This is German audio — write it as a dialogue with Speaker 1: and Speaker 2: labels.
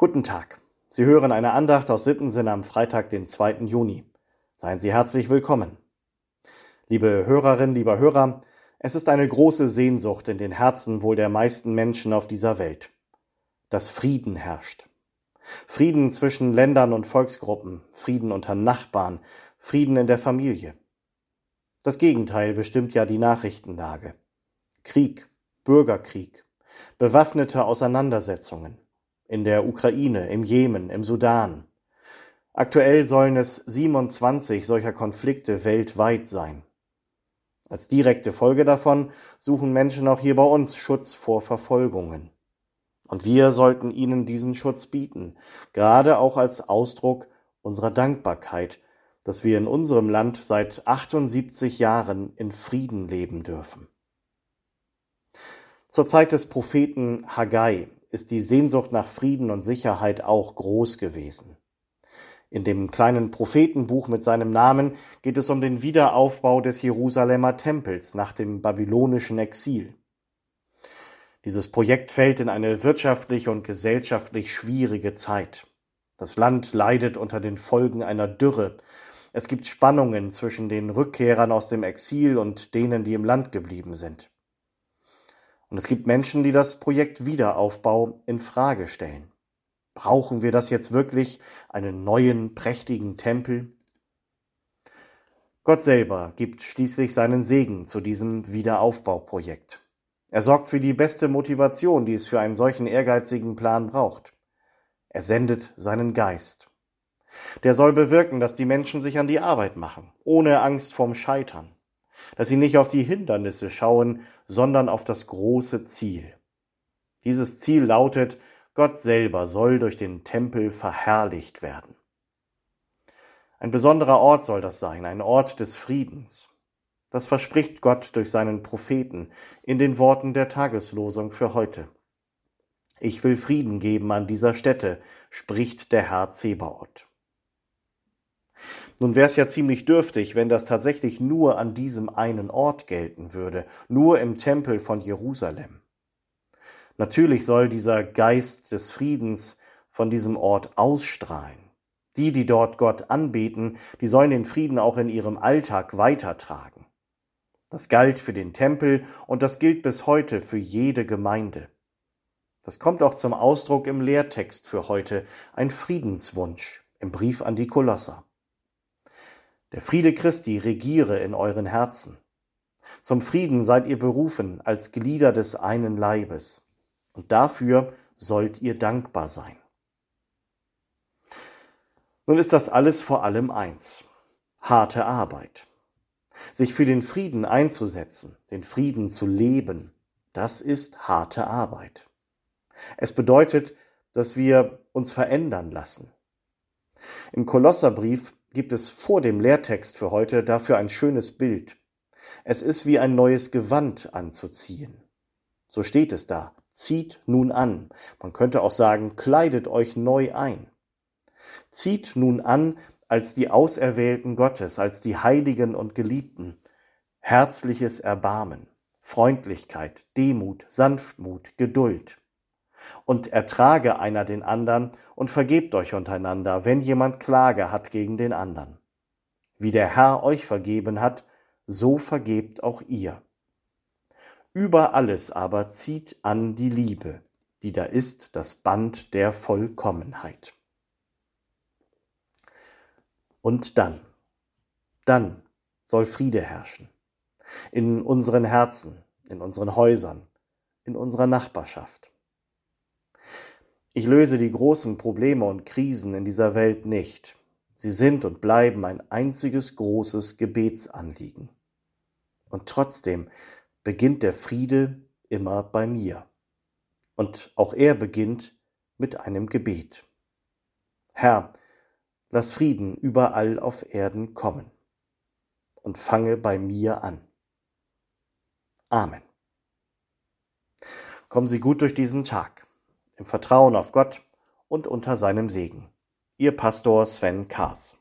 Speaker 1: Guten Tag. Sie hören eine Andacht aus Sittensinn am Freitag, den 2. Juni. Seien Sie herzlich willkommen. Liebe Hörerinnen, lieber Hörer, es ist eine große Sehnsucht in den Herzen wohl der meisten Menschen auf dieser Welt, dass Frieden herrscht. Frieden zwischen Ländern und Volksgruppen, Frieden unter Nachbarn, Frieden in der Familie. Das Gegenteil bestimmt ja die Nachrichtenlage. Krieg, Bürgerkrieg, bewaffnete Auseinandersetzungen in der Ukraine, im Jemen, im Sudan. Aktuell sollen es 27 solcher Konflikte weltweit sein. Als direkte Folge davon suchen Menschen auch hier bei uns Schutz vor Verfolgungen. Und wir sollten ihnen diesen Schutz bieten, gerade auch als Ausdruck unserer Dankbarkeit, dass wir in unserem Land seit 78 Jahren in Frieden leben dürfen. Zur Zeit des Propheten Haggai ist die Sehnsucht nach Frieden und Sicherheit auch groß gewesen. In dem kleinen Prophetenbuch mit seinem Namen geht es um den Wiederaufbau des Jerusalemer Tempels nach dem babylonischen Exil. Dieses Projekt fällt in eine wirtschaftlich und gesellschaftlich schwierige Zeit. Das Land leidet unter den Folgen einer Dürre. Es gibt Spannungen zwischen den Rückkehrern aus dem Exil und denen, die im Land geblieben sind. Und es gibt Menschen, die das Projekt Wiederaufbau in Frage stellen. Brauchen wir das jetzt wirklich, einen neuen, prächtigen Tempel? Gott selber gibt schließlich seinen Segen zu diesem Wiederaufbauprojekt. Er sorgt für die beste Motivation, die es für einen solchen ehrgeizigen Plan braucht. Er sendet seinen Geist. Der soll bewirken, dass die Menschen sich an die Arbeit machen, ohne Angst vorm Scheitern dass sie nicht auf die Hindernisse schauen, sondern auf das große Ziel. Dieses Ziel lautet, Gott selber soll durch den Tempel verherrlicht werden. Ein besonderer Ort soll das sein, ein Ort des Friedens. Das verspricht Gott durch seinen Propheten in den Worten der Tageslosung für heute. Ich will Frieden geben an dieser Stätte, spricht der Herr Zebaoth. Nun wäre es ja ziemlich dürftig, wenn das tatsächlich nur an diesem einen Ort gelten würde, nur im Tempel von Jerusalem. Natürlich soll dieser Geist des Friedens von diesem Ort ausstrahlen. Die, die dort Gott anbeten, die sollen den Frieden auch in ihrem Alltag weitertragen. Das galt für den Tempel und das gilt bis heute für jede Gemeinde. Das kommt auch zum Ausdruck im Lehrtext für heute, ein Friedenswunsch im Brief an die Kolosser. Der Friede Christi regiere in euren Herzen. Zum Frieden seid ihr berufen als Glieder des einen Leibes. Und dafür sollt ihr dankbar sein. Nun ist das alles vor allem eins. Harte Arbeit. Sich für den Frieden einzusetzen, den Frieden zu leben, das ist harte Arbeit. Es bedeutet, dass wir uns verändern lassen. Im Kolosserbrief gibt es vor dem Lehrtext für heute dafür ein schönes Bild. Es ist wie ein neues Gewand anzuziehen. So steht es da. Zieht nun an. Man könnte auch sagen, kleidet euch neu ein. Zieht nun an als die Auserwählten Gottes, als die Heiligen und Geliebten. Herzliches Erbarmen, Freundlichkeit, Demut, Sanftmut, Geduld und ertrage einer den andern und vergebt euch untereinander, wenn jemand Klage hat gegen den andern. Wie der Herr euch vergeben hat, so vergebt auch ihr. Über alles aber zieht an die Liebe, die da ist das Band der Vollkommenheit. Und dann, dann soll Friede herrschen. In unseren Herzen, in unseren Häusern, in unserer Nachbarschaft. Ich löse die großen Probleme und Krisen in dieser Welt nicht. Sie sind und bleiben ein einziges großes Gebetsanliegen. Und trotzdem beginnt der Friede immer bei mir. Und auch er beginnt mit einem Gebet. Herr, lass Frieden überall auf Erden kommen und fange bei mir an. Amen. Kommen Sie gut durch diesen Tag im Vertrauen auf Gott und unter seinem Segen. Ihr Pastor Sven Kaas.